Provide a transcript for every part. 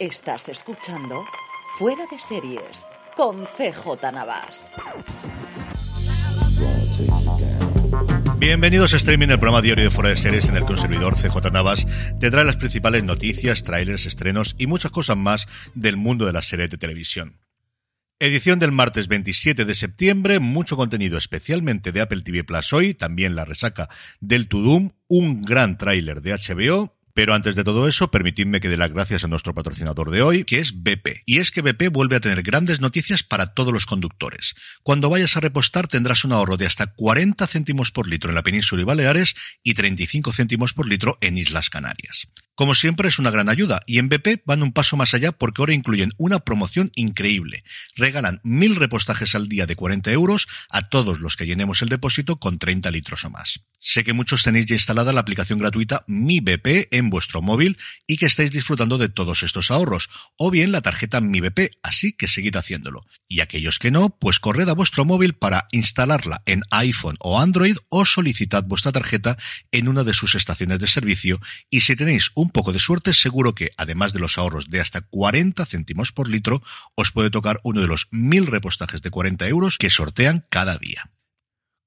Estás escuchando Fuera de Series con CJ Navas. Bienvenidos a Streaming, el programa diario de Fuera de Series en el que un servidor CJ Navas te trae las principales noticias, trailers, estrenos y muchas cosas más del mundo de las series de televisión. Edición del martes 27 de septiembre, mucho contenido especialmente de Apple TV Plus hoy, también la resaca del Tudum, un gran tráiler de HBO, pero antes de todo eso, permitidme que dé las gracias a nuestro patrocinador de hoy, que es BP. Y es que BP vuelve a tener grandes noticias para todos los conductores. Cuando vayas a repostar tendrás un ahorro de hasta 40 céntimos por litro en la península y Baleares y 35 céntimos por litro en Islas Canarias. Como siempre es una gran ayuda y en BP van un paso más allá porque ahora incluyen una promoción increíble. Regalan mil repostajes al día de 40 euros a todos los que llenemos el depósito con 30 litros o más. Sé que muchos tenéis ya instalada la aplicación gratuita Mi BP en vuestro móvil y que estáis disfrutando de todos estos ahorros, o bien la tarjeta Mi BP, así que seguid haciéndolo. Y aquellos que no, pues corred a vuestro móvil para instalarla en iPhone o Android o solicitad vuestra tarjeta en una de sus estaciones de servicio y si tenéis un un poco de suerte, seguro que, además de los ahorros de hasta 40 céntimos por litro, os puede tocar uno de los mil repostajes de 40 euros que sortean cada día.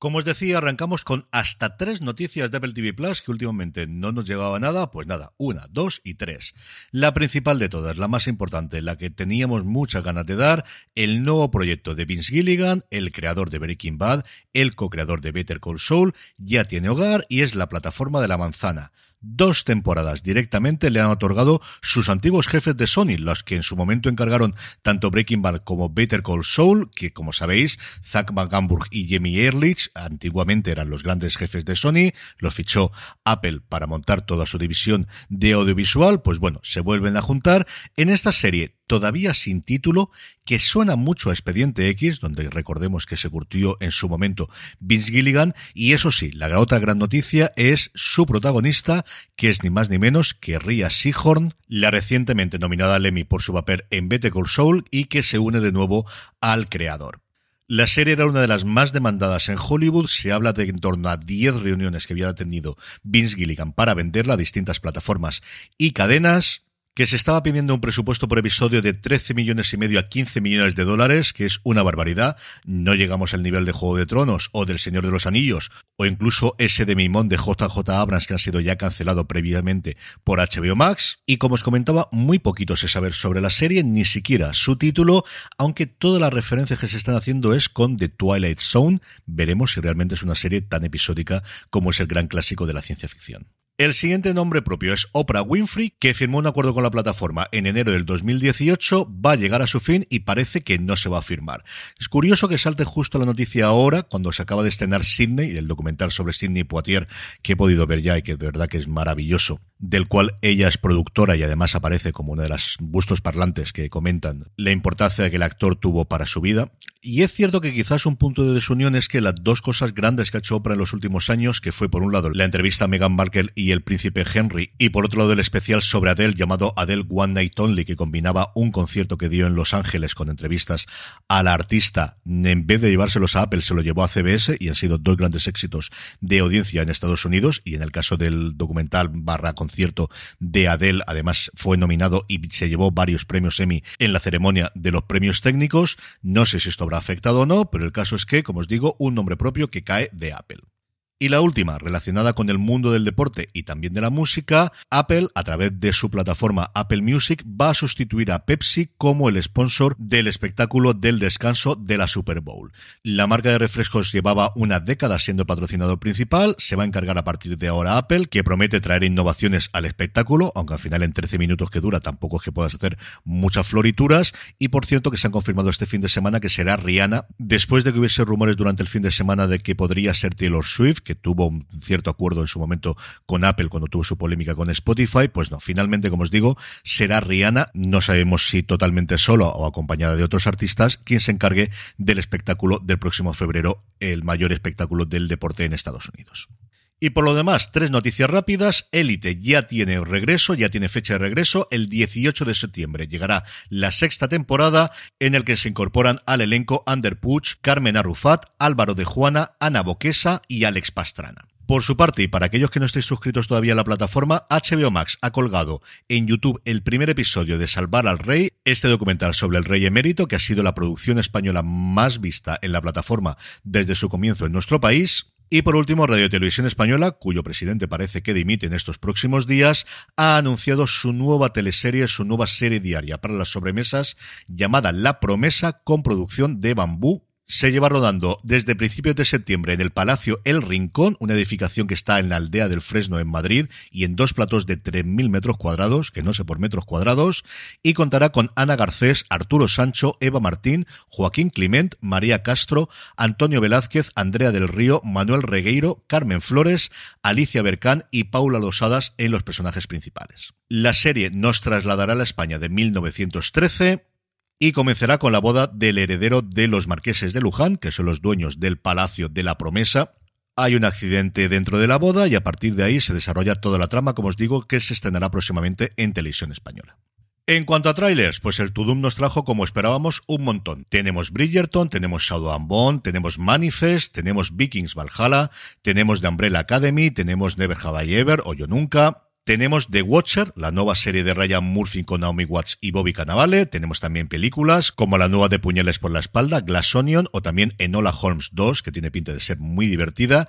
Como os decía, arrancamos con hasta tres noticias de Apple TV Plus que últimamente no nos llegaba nada. Pues nada, una, dos y tres. La principal de todas, la más importante, la que teníamos muchas ganas de dar, el nuevo proyecto de Vince Gilligan, el creador de Breaking Bad, el co-creador de Better Call Saul, ya tiene hogar y es la plataforma de la manzana dos temporadas directamente le han otorgado sus antiguos jefes de Sony, los que en su momento encargaron tanto Breaking Bad como Better Call Saul, que como sabéis, Zack McGamburg y Jamie Ehrlich antiguamente eran los grandes jefes de Sony, los fichó Apple para montar toda su división de audiovisual, pues bueno, se vuelven a juntar en esta serie todavía sin título, que suena mucho a Expediente X, donde recordemos que se curtió en su momento Vince Gilligan, y eso sí, la otra gran noticia es su protagonista, que es ni más ni menos que Ria Seahorn, la recientemente nominada al Emmy por su papel en Better Call Saul y que se une de nuevo al creador. La serie era una de las más demandadas en Hollywood. Se habla de en torno a 10 reuniones que había tenido Vince Gilligan para venderla a distintas plataformas y cadenas que se estaba pidiendo un presupuesto por episodio de 13 millones y medio a 15 millones de dólares, que es una barbaridad. No llegamos al nivel de Juego de Tronos o del Señor de los Anillos, o incluso ese de Mimón de JJ Abrams que han sido ya cancelado previamente por HBO Max. Y como os comentaba, muy poquito se sabe sobre la serie, ni siquiera su título, aunque todas las referencias que se están haciendo es con The Twilight Zone. Veremos si realmente es una serie tan episódica como es el gran clásico de la ciencia ficción. El siguiente nombre propio es Oprah Winfrey, que firmó un acuerdo con la plataforma en enero del 2018, va a llegar a su fin y parece que no se va a firmar. Es curioso que salte justo la noticia ahora, cuando se acaba de estrenar Sydney, el documental sobre Sydney Poitier, que he podido ver ya y que de verdad que es maravilloso del cual ella es productora y además aparece como uno de los bustos parlantes que comentan la importancia que el actor tuvo para su vida. Y es cierto que quizás un punto de desunión es que las dos cosas grandes que ha hecho Oprah en los últimos años, que fue por un lado la entrevista a Meghan Markle y el príncipe Henry, y por otro lado el especial sobre Adele llamado Adele One Night Only, que combinaba un concierto que dio en Los Ángeles con entrevistas a la artista, en vez de llevárselos a Apple, se lo llevó a CBS y han sido dos grandes éxitos de audiencia en Estados Unidos, y en el caso del documental barra concierto de Adele, además fue nominado y se llevó varios premios Emmy en la ceremonia de los premios técnicos. No sé si esto habrá afectado o no, pero el caso es que, como os digo, un nombre propio que cae de Apple. Y la última, relacionada con el mundo del deporte y también de la música, Apple, a través de su plataforma Apple Music, va a sustituir a Pepsi como el sponsor del espectáculo del descanso de la Super Bowl. La marca de refrescos llevaba una década siendo patrocinador principal, se va a encargar a partir de ahora Apple, que promete traer innovaciones al espectáculo, aunque al final en 13 minutos que dura tampoco es que puedas hacer muchas florituras, y por cierto que se han confirmado este fin de semana que será Rihanna, después de que hubiese rumores durante el fin de semana de que podría ser Taylor Swift, que tuvo un cierto acuerdo en su momento con Apple cuando tuvo su polémica con Spotify, pues no, finalmente, como os digo, será Rihanna, no sabemos si totalmente solo o acompañada de otros artistas, quien se encargue del espectáculo del próximo febrero, el mayor espectáculo del deporte en Estados Unidos. Y por lo demás, tres noticias rápidas. Élite ya tiene regreso, ya tiene fecha de regreso. El 18 de septiembre llegará la sexta temporada en el que se incorporan al elenco Ander Puch, Carmen Arrufat, Álvaro de Juana, Ana Boquesa y Alex Pastrana. Por su parte, y para aquellos que no estéis suscritos todavía a la plataforma, HBO Max ha colgado en YouTube el primer episodio de Salvar al Rey, este documental sobre el rey emérito, que ha sido la producción española más vista en la plataforma desde su comienzo en nuestro país. Y por último, Radio Televisión Española, cuyo presidente parece que dimite en estos próximos días, ha anunciado su nueva teleserie, su nueva serie diaria para las sobremesas llamada La Promesa con producción de Bambú se lleva rodando desde principios de septiembre en el Palacio El Rincón, una edificación que está en la aldea del Fresno en Madrid y en dos platos de 3.000 metros cuadrados, que no sé por metros cuadrados, y contará con Ana Garcés, Arturo Sancho, Eva Martín, Joaquín Clement, María Castro, Antonio Velázquez, Andrea del Río, Manuel Regueiro, Carmen Flores, Alicia Bercán y Paula Losadas en los personajes principales. La serie nos trasladará a la España de 1913 y comenzará con la boda del heredero de los marqueses de Luján, que son los dueños del Palacio de la Promesa. Hay un accidente dentro de la boda y a partir de ahí se desarrolla toda la trama, como os digo, que se estrenará próximamente en televisión española. En cuanto a trailers, pues el Tudum nos trajo, como esperábamos, un montón. Tenemos Bridgerton, tenemos Shadow and Bone, tenemos Manifest, tenemos Vikings Valhalla, tenemos The Umbrella Academy, tenemos Never Have I Ever o Yo Nunca, tenemos The Watcher, la nueva serie de Ryan Murphy con Naomi Watts y Bobby Cannavale. Tenemos también películas como la nueva de Puñales por la Espalda, Glass Onion o también Enola Holmes 2, que tiene pinta de ser muy divertida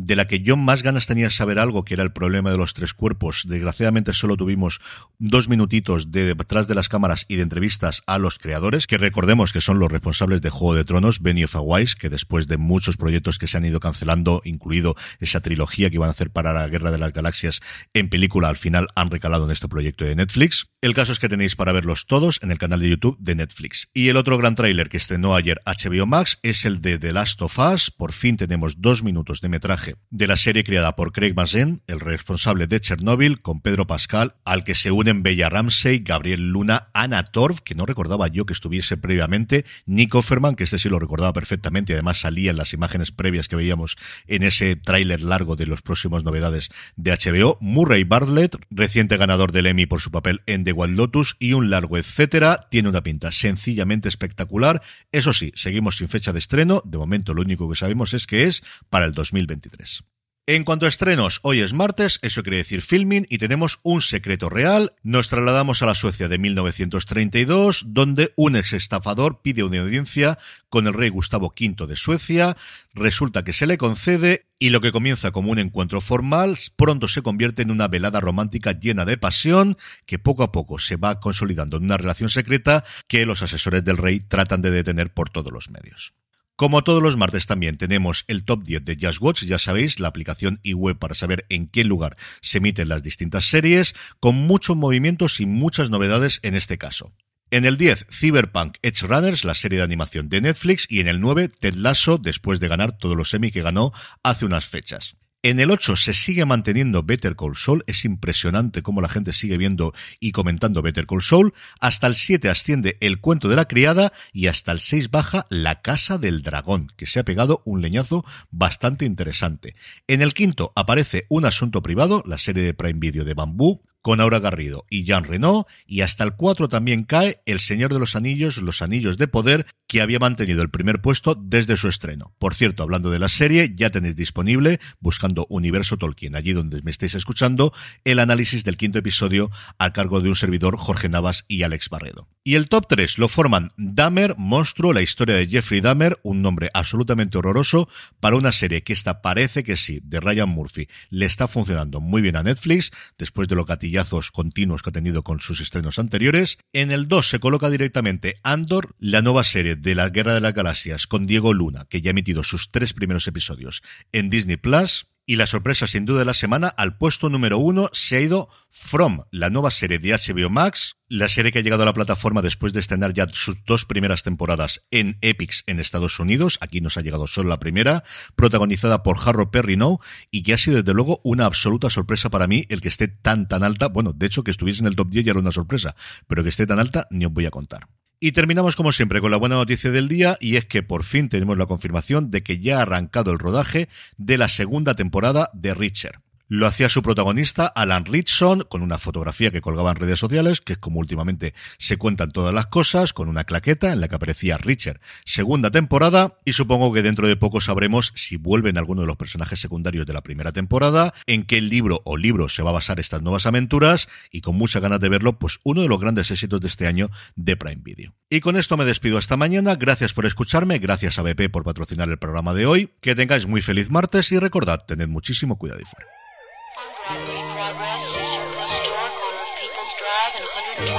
de la que yo más ganas tenía saber algo, que era el problema de los tres cuerpos. Desgraciadamente solo tuvimos dos minutitos de detrás de las cámaras y de entrevistas a los creadores, que recordemos que son los responsables de Juego de Tronos, Benioff Weiss, que después de muchos proyectos que se han ido cancelando, incluido esa trilogía que iban a hacer para la Guerra de las Galaxias en película, al final han recalado en este proyecto de Netflix. El caso es que tenéis para verlos todos en el canal de YouTube de Netflix. Y el otro gran tráiler que estrenó ayer HBO Max es el de The Last of Us. Por fin tenemos dos minutos de metraje de la serie creada por Craig Mazin, el responsable de Chernobyl, con Pedro Pascal, al que se unen Bella Ramsey, Gabriel Luna, Anna Torv, que no recordaba yo que estuviese previamente, Nick Offerman, que este sí lo recordaba perfectamente y además salía en las imágenes previas que veíamos en ese tráiler largo de las próximas novedades de HBO, Murray Bartlett, reciente ganador del Emmy por su papel en The Wild Lotus y un largo etcétera, tiene una pinta sencillamente espectacular. Eso sí, seguimos sin fecha de estreno, de momento lo único que sabemos es que es para el 2023. En cuanto a estrenos, hoy es martes, eso quiere decir filming, y tenemos un secreto real. Nos trasladamos a la Suecia de 1932, donde un ex estafador pide una audiencia con el rey Gustavo V de Suecia. Resulta que se le concede y lo que comienza como un encuentro formal pronto se convierte en una velada romántica llena de pasión que poco a poco se va consolidando en una relación secreta que los asesores del rey tratan de detener por todos los medios. Como todos los martes también tenemos el top 10 de Just Watch, ya sabéis, la aplicación y web para saber en qué lugar se emiten las distintas series, con muchos movimientos y muchas novedades en este caso. En el 10, Cyberpunk Edge Runners, la serie de animación de Netflix, y en el 9, Ted Lasso, después de ganar todos los semi que ganó hace unas fechas. En el 8 se sigue manteniendo Better Call Saul. Es impresionante cómo la gente sigue viendo y comentando Better Call Saul. Hasta el 7 asciende El cuento de la criada y hasta el 6 baja La casa del dragón, que se ha pegado un leñazo bastante interesante. En el quinto aparece Un asunto privado, la serie de Prime Video de Bambú, con Aura Garrido y Jean Renault, y hasta el 4 también cae El Señor de los Anillos, Los Anillos de Poder, que había mantenido el primer puesto desde su estreno. Por cierto, hablando de la serie, ya tenéis disponible, buscando Universo Tolkien, allí donde me estéis escuchando, el análisis del quinto episodio a cargo de un servidor, Jorge Navas y Alex Barredo. Y el top 3 lo forman Dahmer, Monstruo, la historia de Jeffrey Dahmer, un nombre absolutamente horroroso para una serie que esta parece que sí, de Ryan Murphy, le está funcionando muy bien a Netflix, después de los continuos que ha tenido con sus estrenos anteriores. En el 2 se coloca directamente Andor, la nueva serie de la Guerra de las Galaxias con Diego Luna, que ya ha emitido sus tres primeros episodios en Disney Plus. Y la sorpresa sin duda de la semana, al puesto número uno se ha ido From, la nueva serie de HBO Max, la serie que ha llegado a la plataforma después de estrenar ya sus dos primeras temporadas en Epics en Estados Unidos, aquí nos ha llegado solo la primera, protagonizada por Harrow Perrineau y que ha sido desde luego una absoluta sorpresa para mí el que esté tan tan alta, bueno, de hecho que estuviese en el top 10 ya era una sorpresa, pero que esté tan alta ni os voy a contar. Y terminamos como siempre con la buena noticia del día y es que por fin tenemos la confirmación de que ya ha arrancado el rodaje de la segunda temporada de Richard. Lo hacía su protagonista, Alan Richson, con una fotografía que colgaba en redes sociales, que es como últimamente se cuentan todas las cosas, con una claqueta en la que aparecía Richard. Segunda temporada, y supongo que dentro de poco sabremos si vuelven alguno de los personajes secundarios de la primera temporada, en qué libro o libro se va a basar estas nuevas aventuras, y con muchas ganas de verlo, pues uno de los grandes éxitos de este año de Prime Video. Y con esto me despido hasta mañana, gracias por escucharme, gracias a BP por patrocinar el programa de hoy, que tengáis muy feliz martes y recordad, tened muchísimo cuidado y fuera. 100